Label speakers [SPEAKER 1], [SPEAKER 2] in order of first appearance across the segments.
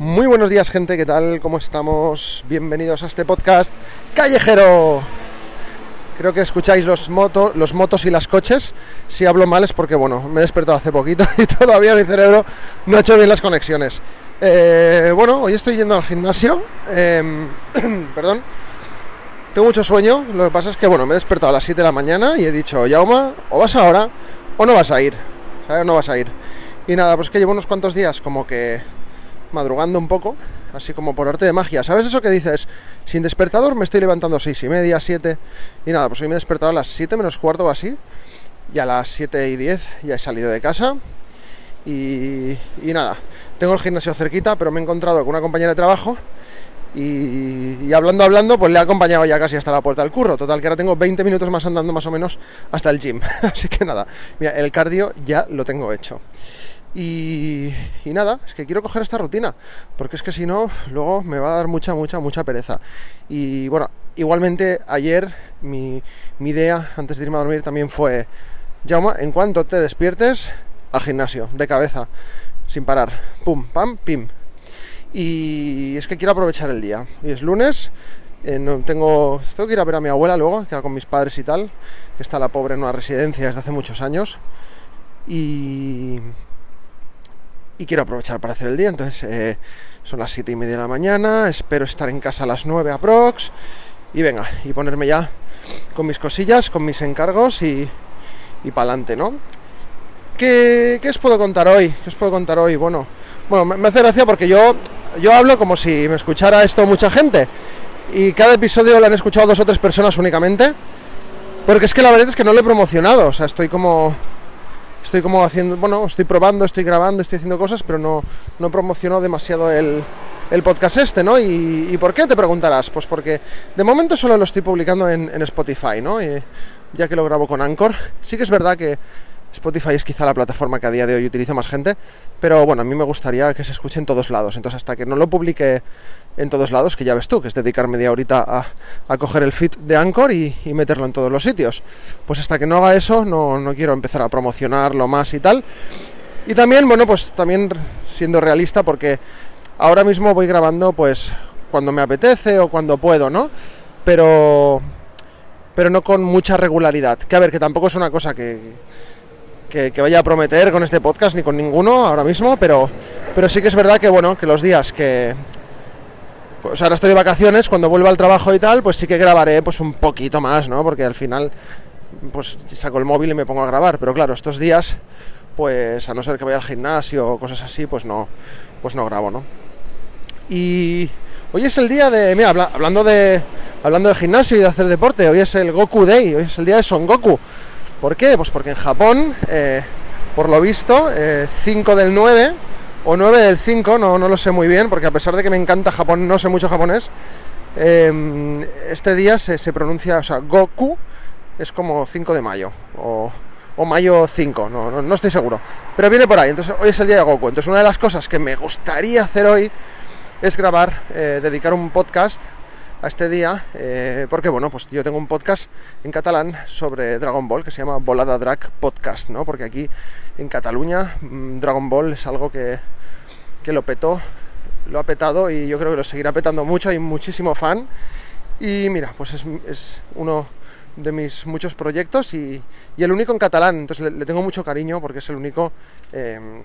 [SPEAKER 1] Muy buenos días gente, ¿qué tal? ¿Cómo estamos? Bienvenidos a este podcast callejero. Creo que escucháis los, motos, los motos y las coches. Si hablo mal es porque, bueno, me he despertado hace poquito y todavía mi cerebro no ha hecho bien las conexiones. Eh, bueno, hoy estoy yendo al gimnasio. Eh, perdón. Tengo mucho sueño. Lo que pasa es que, bueno, me he despertado a las 7 de la mañana y he dicho, Yauma, o vas ahora o no vas a ir. ¿Sabes? No vas a ir. Y nada, pues que llevo unos cuantos días como que madrugando un poco, así como por arte de magia. ¿Sabes eso que dices? Sin despertador me estoy levantando a seis y media, siete. Y nada, pues hoy me he despertado a las 7 menos cuarto o así. Y a las 7 y 10 ya he salido de casa. Y, nada, tengo el gimnasio cerquita, pero me he encontrado con una compañera de trabajo. Y, hablando, hablando, pues le he acompañado ya casi hasta la puerta del curro. Total, que ahora tengo 20 minutos más andando más o menos hasta el gym. Así que nada, el cardio ya lo tengo hecho. Y, nada, es que quiero coger esta rutina, porque es que si no, luego me va a dar mucha, mucha, mucha pereza. Y bueno, igualmente ayer mi, idea antes de irme a dormir también fue, Jauma, en cuanto te despiertes, al gimnasio, de cabeza, sin parar, pum, pam, pim. Y es que quiero aprovechar el día. Y es lunes, eh, tengo, tengo que ir a ver a mi abuela luego, que va con mis padres y tal, que está la pobre en una residencia desde hace muchos años. Y, y quiero aprovechar para hacer el día. Entonces eh, son las 7 y media de la mañana, espero estar en casa a las 9 aprox y venga, y ponerme ya con mis cosillas, con mis encargos y, y para adelante, ¿no? ¿Qué, ¿Qué, os puedo contar hoy? ¿Qué os puedo contar hoy? Bueno, bueno, me hace gracia porque yo, yo hablo como si me escuchara esto mucha gente y cada episodio lo han escuchado dos o tres personas únicamente. Porque es que la verdad es que no lo he promocionado, o sea, estoy como estoy como haciendo, bueno, estoy probando, estoy grabando, estoy haciendo cosas, pero no, no promociono demasiado el, el podcast este, ¿no? Y, por qué te preguntarás? Pues porque de momento solo lo estoy publicando en, en Spotify, ¿no? Y ya que lo grabo con Anchor. Sí que es verdad que Spotify es quizá la plataforma que a día de hoy utiliza más gente, pero bueno, a mí me gustaría que se escuche en todos lados. Entonces, hasta que no lo publique en todos lados, que ya ves tú, que es dedicar media horita a, coger el feed de Anchor y, y, meterlo en todos los sitios. Pues hasta que no haga eso, no, no quiero empezar a promocionarlo más y tal. Y también, bueno, pues también siendo realista, porque ahora mismo voy grabando, pues cuando me apetece o cuando puedo, ¿no? Pero, pero no con mucha regularidad. Que a ver, que tampoco es una cosa que que, que, vaya a prometer con este podcast ni con ninguno ahora mismo, pero, pero sí que es verdad que bueno, que los días que pues ahora estoy de vacaciones, cuando vuelva al trabajo y tal, pues sí que grabaré pues un poquito más, ¿no? Porque al final pues saco el móvil y me pongo a grabar, pero claro, estos días pues a no ser que vaya al gimnasio o cosas así, pues no pues no grabo, ¿no? Y hoy es el día de, mira, habla, hablando de hablando del gimnasio y de hacer deporte, hoy es el Goku Day, hoy es el día de Son Goku. ¿Por qué? Pues porque en Japón, eh, por lo visto, eh, 5 del 9 o 9 del 5, no, no, lo sé muy bien, porque a pesar de que me encanta Japón, no sé mucho japonés, eh, este día se, se, pronuncia, o sea, Goku es como 5 de mayo, o, o mayo 5, no, no, no, estoy seguro, pero viene por ahí, entonces hoy es el día de Goku, entonces una de las cosas que me gustaría hacer hoy es grabar, eh, dedicar un podcast a este día, eh, porque bueno, pues yo tengo un podcast en catalán sobre Dragon Ball que se llama Volada Drag Podcast, ¿no? Porque aquí en Cataluña mmm, Dragon Ball es algo que, que lo petó, lo ha petado y yo creo que lo seguirá petando mucho, hay muchísimo fan y mira, pues es, es uno de mis muchos proyectos y, y, el único en catalán, entonces le, le, tengo mucho cariño porque es el único, eh,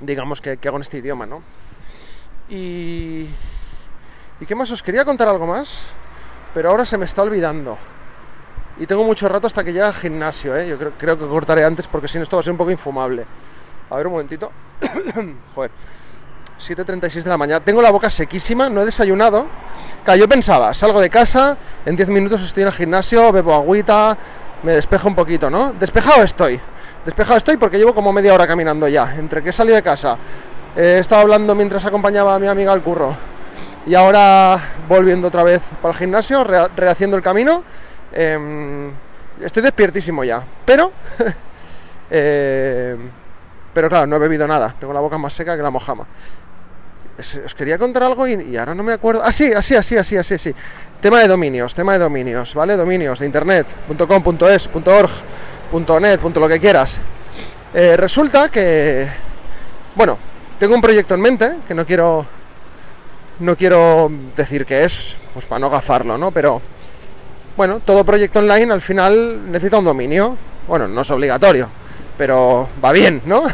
[SPEAKER 1] digamos, que, que hago en este idioma, ¿no? Y, ¿Y qué más? Os quería contar algo más, pero ahora se me está olvidando. Y tengo mucho rato hasta que llegue al gimnasio, ¿eh? Yo creo, que cortaré antes porque si no esto va a ser un poco infumable. A ver un momentito. Joder. 7.36 de la mañana. Tengo la boca sequísima, no he desayunado. Claro, yo pensaba, salgo de casa, en 10 minutos estoy en el gimnasio, bebo agüita, me despejo un poquito, ¿no? Despejado estoy. Despejado estoy porque llevo como media hora caminando ya. Entre que he salido de casa, he estado hablando mientras acompañaba a mi amiga al curro y ahora volviendo otra vez para el gimnasio, re rehaciendo el camino. Eh, estoy despiertísimo ya, pero... eh, pero claro, no he bebido nada, tengo la boca más seca que la mojama. Os quería contar algo y, ahora no me acuerdo. Ah, sí, así, así, así, así, sí. Tema de dominios, tema de dominios, ¿vale? Dominios de internet, .com, .es, .org, .net, lo que quieras. Eh, resulta que, bueno, tengo un proyecto en mente que no quiero no quiero decir que es, pues para no gafarlo, ¿no? Pero bueno, todo proyecto online al final necesita un dominio. Bueno, no es obligatorio, pero va bien, ¿no?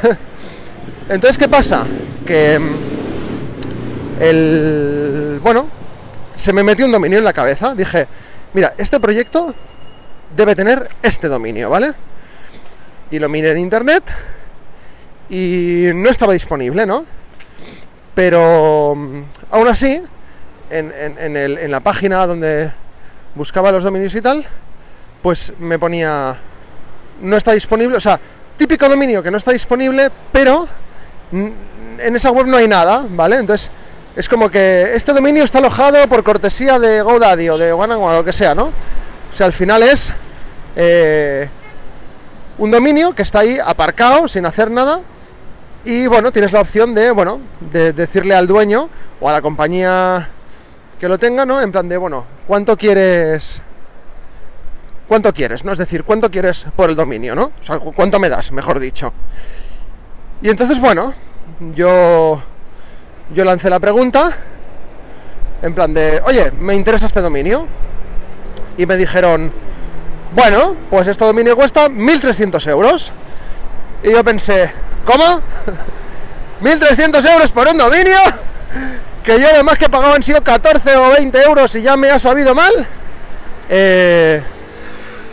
[SPEAKER 1] Entonces, ¿qué pasa? Que mm, el bueno, se me metió un dominio en la cabeza. Dije, mira, este proyecto debe tener este dominio, ¿vale? Y lo miré en internet y no estaba disponible, ¿no? Pero mm, aún así, en, la página donde buscaba los dominios y tal, pues me ponía no está disponible, o sea, típico dominio que no está disponible, pero en esa web no hay nada, ¿vale? Entonces, es como que este dominio está alojado por cortesía de GoDaddy o de OneAngua o lo que sea, ¿no? O sea, al final es eh, un dominio que está ahí aparcado, sin hacer nada, y bueno, tienes la opción de, bueno, de decirle al dueño o a la compañía que lo tenga, ¿no? En plan de, bueno, ¿cuánto quieres? ¿Cuánto quieres? ¿No? Es decir, ¿cuánto quieres por el dominio, ¿no? O sea, ¿cuánto me das, mejor dicho? Y entonces, bueno, yo, yo lancé la pregunta en plan de, oye, me interesa este dominio. Y me dijeron, bueno, pues este dominio cuesta 1.300 euros. Y yo pensé, ¿Cómo? 1.300 euros por un dominio. Que yo además que pagaba han sido 14 o 20 euros y ya me ha sabido mal. Eh,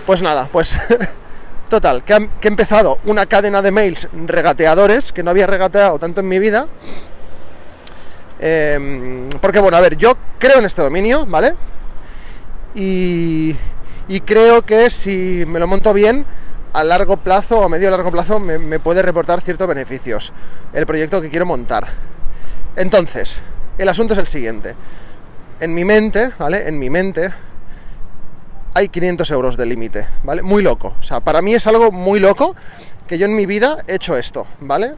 [SPEAKER 1] pues nada, pues total, que, he empezado una cadena de mails regateadores que no había regateado tanto en mi vida. Em, porque bueno, a ver, yo creo en este dominio, ¿vale? Y, y creo que si me lo monto bien, a largo plazo o a medio largo plazo me, puede reportar ciertos beneficios el proyecto que quiero montar. Entonces, el asunto es el siguiente. En mi mente, ¿vale? En mi mente hay 500 euros de límite, ¿vale? Muy loco. O sea, para mí es algo muy loco que yo en mi vida he hecho esto, ¿vale?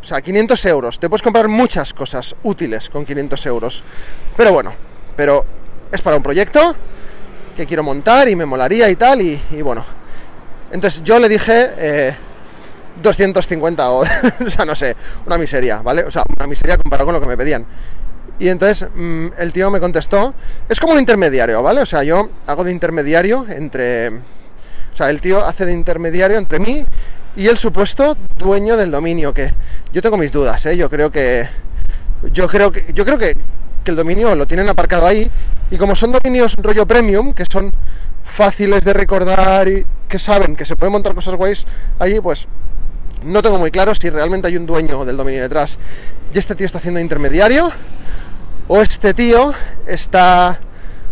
[SPEAKER 1] O sea, 500 euros. Te puedes comprar muchas cosas útiles con 500 euros. Pero bueno, pero es para un proyecto que quiero montar y me molaría y tal. Y, y bueno, entonces yo le dije 250 eh, o, sea, no sé, una miseria, ¿vale? O sea, una miseria comparado con lo que me pedían. Y entonces mm, el tío me contestó, es como un intermediario, ¿vale? O sea, yo hago de intermediario entre... O sea, el tío hace de intermediario entre mí y el supuesto dueño del dominio, que yo tengo mis dudas, ¿eh? Yo creo que... Yo creo que, yo creo que, que el dominio lo tienen aparcado ahí y como son dominios rollo premium, que son fáciles de recordar y que saben que se pueden montar cosas guays allí, pues no tengo muy claro si realmente hay un dueño del dominio detrás y este tío está haciendo intermediario o este tío está,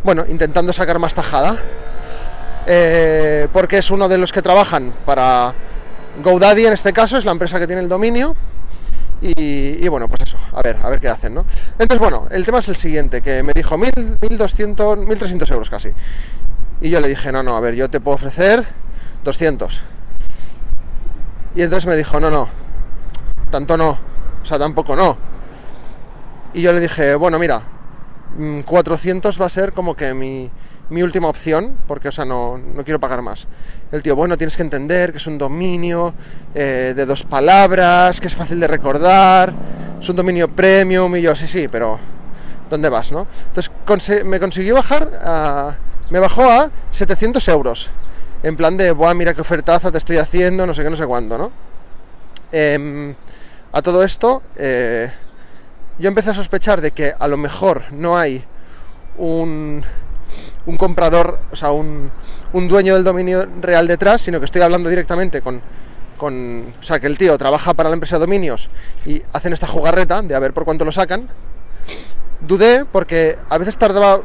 [SPEAKER 1] bueno, intentando sacar más tajada eh, porque es uno de los que trabajan para GoDaddy en este caso, es la empresa que tiene el dominio y, bueno, pues eso, a ver, a ver qué hacen, ¿no? Entonces, bueno, el tema es el siguiente, que me dijo 1.200, 1.300 euros casi. Y yo le dije, no, no, a ver, yo te puedo ofrecer 200. Y entonces me dijo, no, no, tanto no, o sea, tampoco no. Y yo le dije, bueno, mira, 400 mm, va a ser como que mi, mi última opción, porque, o sea, no, no, quiero pagar más. El tío, bueno, tienes que entender que es un dominio eh, de dos palabras, que es fácil de recordar, es un dominio premium, y yo, sí, sí, pero ¿dónde vas, no? Entonces me consiguió bajar a me bajó a 700 euros. En plan de, Buah, mira qué ofertaza te estoy haciendo, no sé qué, no sé cuándo, ¿no? Em, a todo esto, eh, yo empecé a sospechar de que a lo mejor no hay un, un comprador, o sea, un, un, dueño del dominio real detrás, sino que estoy hablando directamente con, con, o sea, que el tío trabaja para la empresa de dominios y hacen esta jugarreta de a ver por cuánto lo sacan. Dudé porque a veces tardaba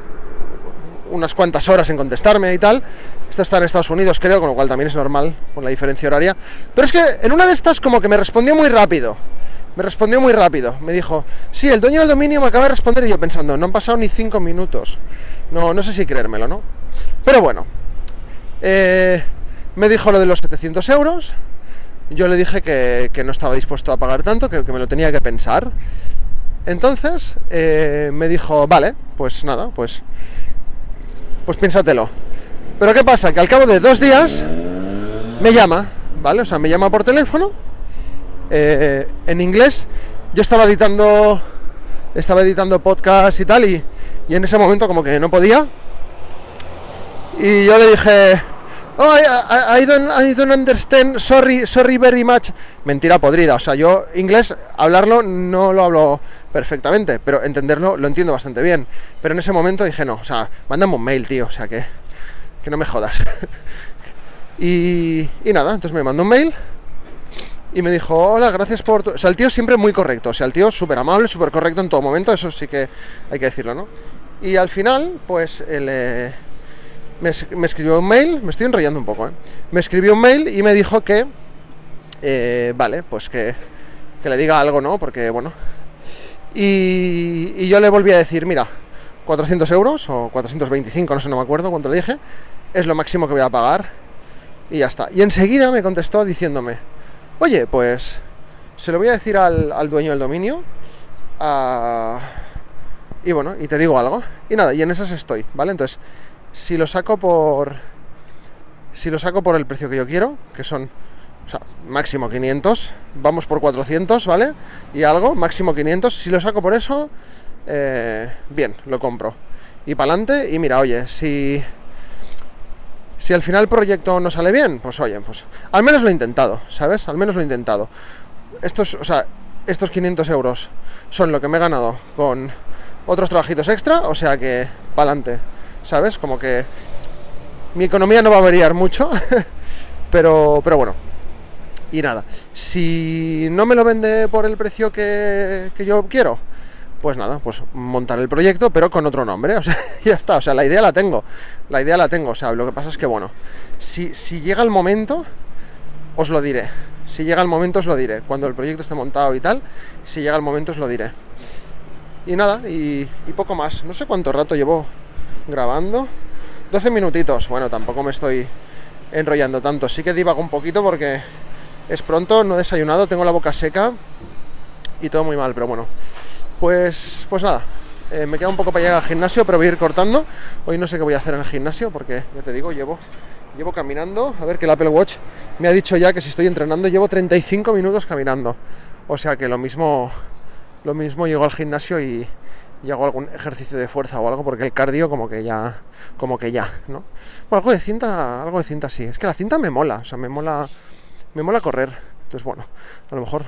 [SPEAKER 1] unas cuantas horas en contestarme y tal. Esto está en Estados Unidos, creo, con lo cual también es normal con la diferencia horaria. Pero es que en una de estas como que me respondió muy rápido. Me respondió muy rápido. Me dijo, sí, el dueño del dominio me acaba de responder y yo pensando, no han pasado ni cinco minutos. No, no sé si creérmelo, ¿no? Pero bueno. Eh, me dijo lo de los 700 euros. Yo le dije que, no estaba dispuesto a pagar tanto, que, me lo tenía que pensar. Entonces eh, me dijo, vale, pues nada, pues pues piénsatelo. Pero ¿qué pasa? Que al cabo de dos días me llama, ¿vale? O sea, me llama por teléfono. Eh, en inglés, yo estaba editando estaba editando podcast y tal, y, en ese momento como que no podía. Y yo le dije, oh, I, don't, I don't understand, sorry, sorry very much. Mentira podrida, o sea, yo inglés, hablarlo no lo hablo perfectamente, pero entenderlo lo entiendo bastante bien. Pero en ese momento dije, no, o sea, mándame un mail, tío, o sea, que, que no me jodas. y, y nada, entonces me mandó un mail y me dijo, hola, gracias por tu... O sea, el tío siempre muy correcto, o sea, el tío súper amable, súper correcto en todo momento, eso sí que hay que decirlo, ¿no? Y al final, pues, eh, me, escribió un mail, me estoy enrollando un poco, ¿eh? Me escribió un mail y me dijo que, eh, vale, pues que, que, le diga algo, ¿no? Porque, bueno. Y, y, yo le volví a decir, mira, 400 euros o 425, no sé, no me acuerdo cuánto le dije, es lo máximo que voy a pagar. Y ya está. Y enseguida me contestó diciéndome, oye, pues se lo voy a decir al, al dueño del dominio. y bueno, y te digo algo. Y nada, y en esas estoy, ¿vale? Entonces, si lo saco por si lo saco por el precio que yo quiero, que son o sea, máximo 500, vamos por 400, ¿vale? Y algo, máximo 500, si lo saco por eso, eh, bien, lo compro. Y para adelante, y mira, oye, si, si al final el proyecto no sale bien, pues oye, pues al menos lo he intentado, ¿sabes? Al menos lo he intentado. Estos, o sea, estos 500 euros son lo que me he ganado con otros trabajitos extra, o sea que, para adelante. ¿sabes? Como que mi economía no va a variar mucho, pero, pero bueno. Y nada, si no me lo vende por el precio que, yo quiero, pues nada, pues montar el proyecto, pero con otro nombre. O sea, ya está. O sea, la idea la tengo. La idea la tengo. O sea, lo que pasa es que, bueno, si, si llega el momento, os lo diré. Si llega el momento, os lo diré. Cuando el proyecto esté montado y tal, si llega el momento, os lo diré. Y nada, y, y poco más. No sé cuánto rato llevo grabando. 12 minutitos, bueno, tampoco me estoy enrollando tanto. Sí que divago un poquito porque es pronto, no he desayunado, tengo la boca seca y todo muy mal, pero bueno. Pues, pues nada, eh, me queda un poco para llegar al gimnasio, pero voy a ir cortando. Hoy no sé qué voy a hacer en el gimnasio porque, ya te digo, llevo, llevo caminando. A ver que el Apple Watch me ha dicho ya que si estoy entrenando llevo 35 minutos caminando. O sea que lo mismo, lo mismo llego al gimnasio y, hago algún ejercicio de fuerza o algo, porque el cardio como que ya, como que ya, ¿no? Bueno, algo de cinta, algo de cinta sí. Es que la cinta me mola, o sea, me mola, me mola correr. Entonces, bueno, a lo mejor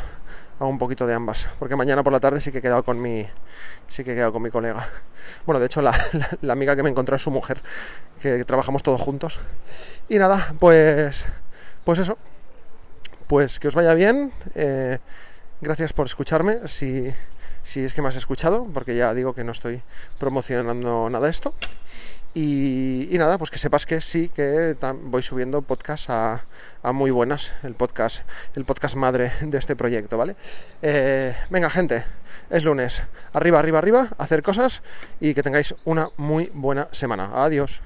[SPEAKER 1] hago un poquito de ambas, porque mañana por la tarde sí que he quedado con mi, sí que he quedado con mi colega. Bueno, de hecho la, la, amiga que me encontró es su mujer, que trabajamos todos juntos. Y nada, pues, pues eso, pues que os vaya bien. Eh, gracias por escucharme. Si si es que me has escuchado, porque ya digo que no estoy promocionando nada esto. Y, nada, pues que sepas que sí, que voy subiendo podcast a, muy buenas, el podcast, el podcast madre de este proyecto, ¿vale? Eh, venga, gente, es lunes. Arriba, arriba, arriba, hacer cosas y que tengáis una muy buena semana. Adiós.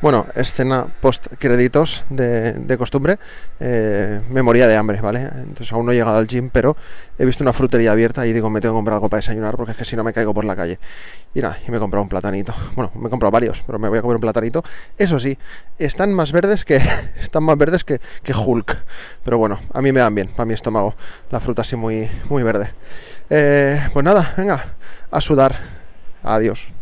[SPEAKER 1] Bueno, escena post créditos de, costumbre. Eh, me moría de hambre, ¿vale? Entonces aún no he llegado al gym, pero he visto una frutería abierta y digo, me tengo que comprar algo para desayunar porque es que si no me caigo por la calle. Y nada, y me he comprado un platanito. Bueno, me he comprado varios, pero me voy a comer un platanito. Eso sí, están más verdes que están más verdes que, Hulk. Pero bueno, a mí me dan bien, para mi estómago, la fruta así muy, muy verde. Eh, pues nada, venga, a sudar. Adiós.